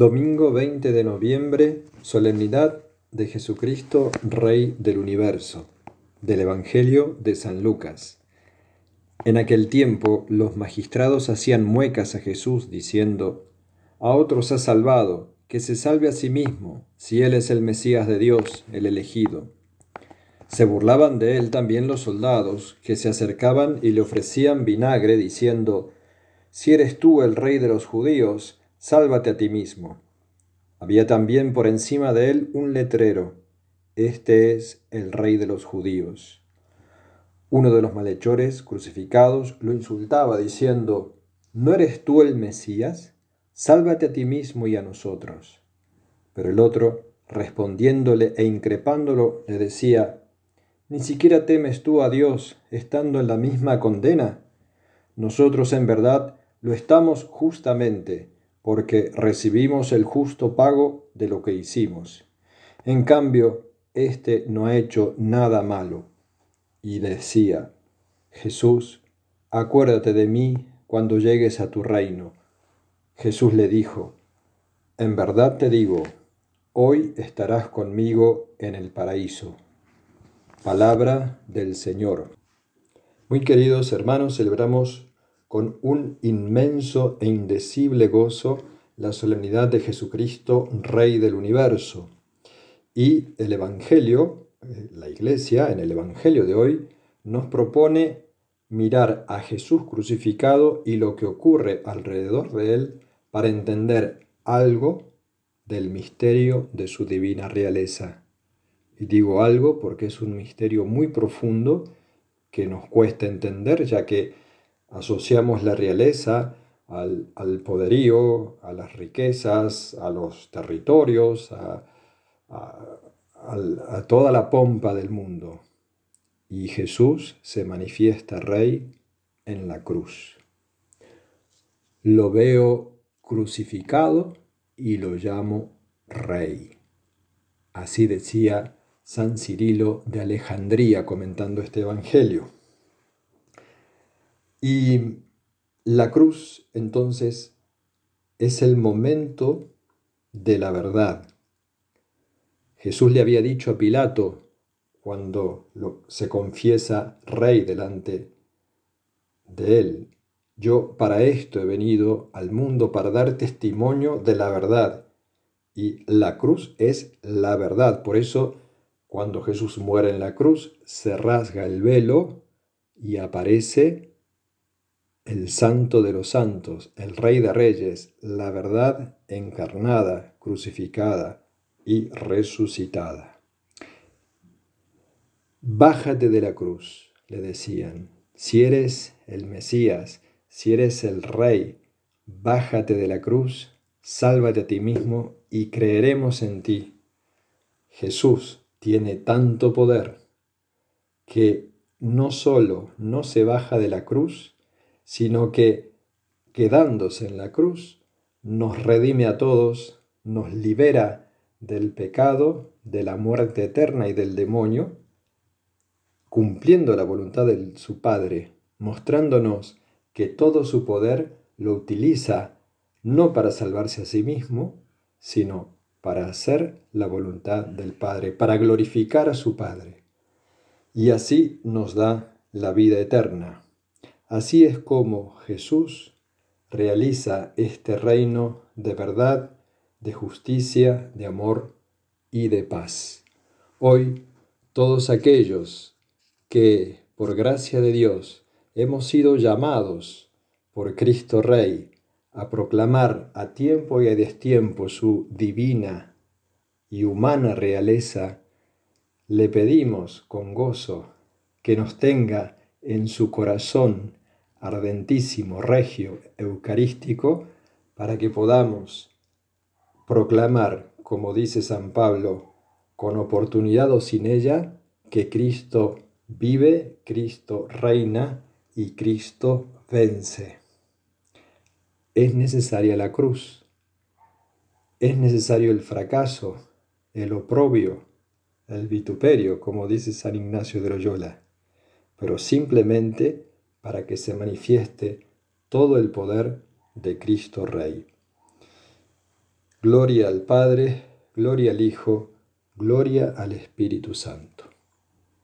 Domingo 20 de noviembre, solemnidad de Jesucristo, Rey del universo, del Evangelio de San Lucas. En aquel tiempo los magistrados hacían muecas a Jesús diciendo, A otros ha salvado, que se salve a sí mismo, si él es el Mesías de Dios, el elegido. Se burlaban de él también los soldados, que se acercaban y le ofrecían vinagre, diciendo, Si eres tú el rey de los judíos, Sálvate a ti mismo. Había también por encima de él un letrero. Este es el rey de los judíos. Uno de los malhechores crucificados lo insultaba diciendo, ¿No eres tú el Mesías? Sálvate a ti mismo y a nosotros. Pero el otro, respondiéndole e increpándolo, le decía, ¿Ni siquiera temes tú a Dios estando en la misma condena? Nosotros en verdad lo estamos justamente porque recibimos el justo pago de lo que hicimos. En cambio, éste no ha hecho nada malo. Y decía, Jesús, acuérdate de mí cuando llegues a tu reino. Jesús le dijo, en verdad te digo, hoy estarás conmigo en el paraíso. Palabra del Señor. Muy queridos hermanos, celebramos con un inmenso e indecible gozo la solemnidad de Jesucristo, Rey del universo. Y el Evangelio, eh, la Iglesia, en el Evangelio de hoy, nos propone mirar a Jesús crucificado y lo que ocurre alrededor de él para entender algo del misterio de su divina realeza. Y digo algo porque es un misterio muy profundo que nos cuesta entender, ya que asociamos la realeza al, poderío, a las riquezas, a los territorios, a, a toda la pompa del mundo. Y Jesús se manifiesta rey en la cruz. Lo veo crucificado y lo llamo rey. Así decía San Cirilo de Alejandría comentando este Evangelio. Y la cruz entonces es el momento de la verdad. Jesús le había dicho a Pilato cuando se confiesa rey delante de él, yo para esto he venido al mundo, para dar testimonio de la verdad. Y la cruz es la verdad. Por eso, cuando Jesús muere en la cruz, se rasga el velo y aparece el Santo de los Santos, el Rey de Reyes, la verdad encarnada, crucificada y resucitada. Bájate de la cruz, le decían, si eres el Mesías, si eres el Rey, bájate de la cruz, sálvate a ti mismo y creeremos en ti. Jesús tiene tanto poder que no solo no se baja de la cruz, sino que, quedándose en la cruz, nos redime a todos, nos libera del pecado, de la muerte eterna y del demonio, cumpliendo la voluntad de su Padre, mostrándonos que todo su poder lo utiliza no para salvarse a sí mismo, sino para hacer la voluntad del Padre, para glorificar a su Padre. Y así nos da la vida eterna. Así es como Jesús realiza este reino de verdad, de justicia, de amor y de paz. Hoy, todos aquellos que, por gracia de Dios, hemos sido llamados por Cristo Rey a proclamar a tiempo y a destiempo su divina y humana realeza, le pedimos con gozo que nos tenga en su corazón ardentísimo, regio, eucarístico, para que podamos proclamar, como dice San Pablo, con oportunidad o sin ella, que Cristo vive, Cristo reina y Cristo vence. Es necesaria la cruz, es necesario el fracaso, el oprobio, el vituperio, como dice San Ignacio de Loyola, pero simplemente para que se manifieste todo el poder de Cristo Rey. Gloria al Padre, gloria al Hijo, gloria al Espíritu Santo.